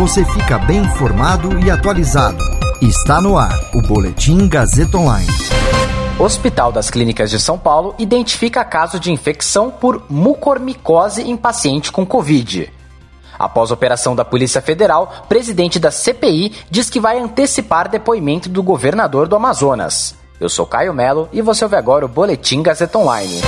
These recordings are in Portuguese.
você fica bem informado e atualizado. Está no ar o Boletim Gazeta Online. Hospital das Clínicas de São Paulo identifica caso de infecção por mucormicose em paciente com Covid. Após operação da Polícia Federal, presidente da CPI diz que vai antecipar depoimento do governador do Amazonas. Eu sou Caio Melo e você ouve agora o Boletim Gazeta Online.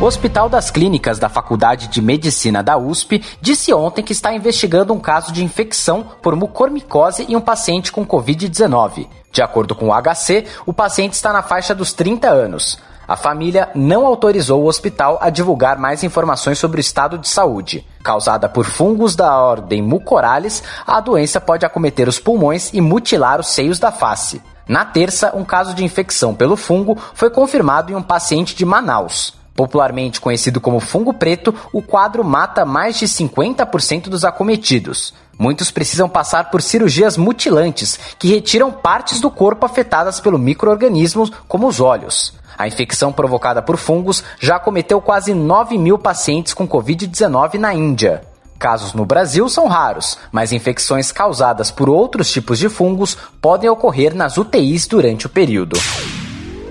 O Hospital das Clínicas da Faculdade de Medicina da USP disse ontem que está investigando um caso de infecção por mucormicose em um paciente com Covid-19. De acordo com o HC, o paciente está na faixa dos 30 anos. A família não autorizou o hospital a divulgar mais informações sobre o estado de saúde. Causada por fungos da ordem Mucorales, a doença pode acometer os pulmões e mutilar os seios da face. Na terça, um caso de infecção pelo fungo foi confirmado em um paciente de Manaus. Popularmente conhecido como fungo preto, o quadro mata mais de 50% dos acometidos. Muitos precisam passar por cirurgias mutilantes, que retiram partes do corpo afetadas pelo microorganismo, como os olhos. A infecção provocada por fungos já acometeu quase 9 mil pacientes com Covid-19 na Índia. Casos no Brasil são raros, mas infecções causadas por outros tipos de fungos podem ocorrer nas UTIs durante o período.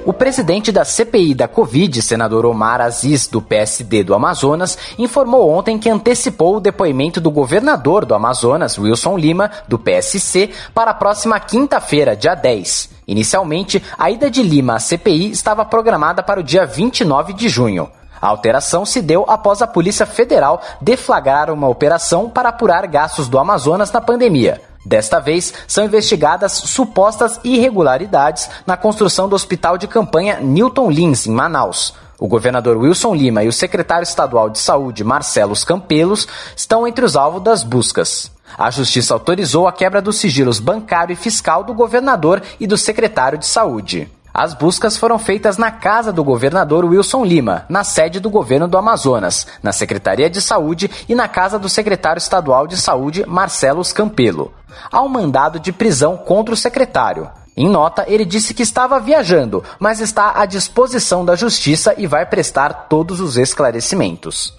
O presidente da CPI da Covid, senador Omar Aziz, do PSD do Amazonas, informou ontem que antecipou o depoimento do governador do Amazonas, Wilson Lima, do PSC, para a próxima quinta-feira, dia 10. Inicialmente, a ida de Lima à CPI estava programada para o dia 29 de junho. A alteração se deu após a Polícia Federal deflagrar uma operação para apurar gastos do Amazonas na pandemia. Desta vez, são investigadas supostas irregularidades na construção do hospital de campanha Newton Lins, em Manaus. O governador Wilson Lima e o secretário estadual de saúde, Marcelo Campelos, estão entre os alvos das buscas. A justiça autorizou a quebra dos sigilos bancário e fiscal do governador e do secretário de saúde. As buscas foram feitas na casa do governador Wilson Lima, na sede do governo do Amazonas, na Secretaria de Saúde e na casa do secretário estadual de Saúde, Marcelo Campelo. Há um mandado de prisão contra o secretário. Em nota, ele disse que estava viajando, mas está à disposição da justiça e vai prestar todos os esclarecimentos.